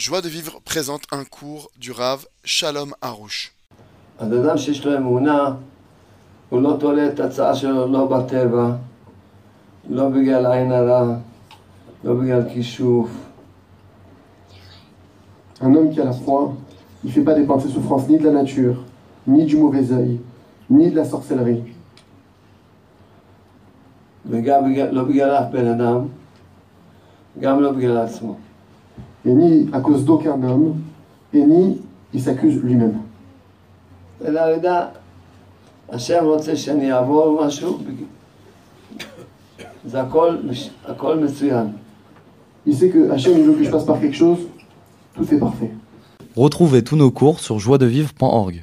Joie de vivre présente un cours du Rav Shalom Harouche. אז אדם שיש לו אמונה, הוא לא תולה את ההצעה שלו לא בטבע, לא בגלל עין הרע, לא בגלל כישוף. Un homme qui a la foi, il ne fait pas dépendre ses souffrances ni de la nature, ni du mauvais œil, ni de la sorcellerie, וגם בגלל, לא בגלל אף בן אדם, גם לא בגלל עצמו. et ni à cause d'aucun homme, et ni il s'accuse lui-même. Il sait que Hachem il veut que je passe par quelque chose, tout est parfait. Retrouvez tous nos cours sur joiedevivre.org.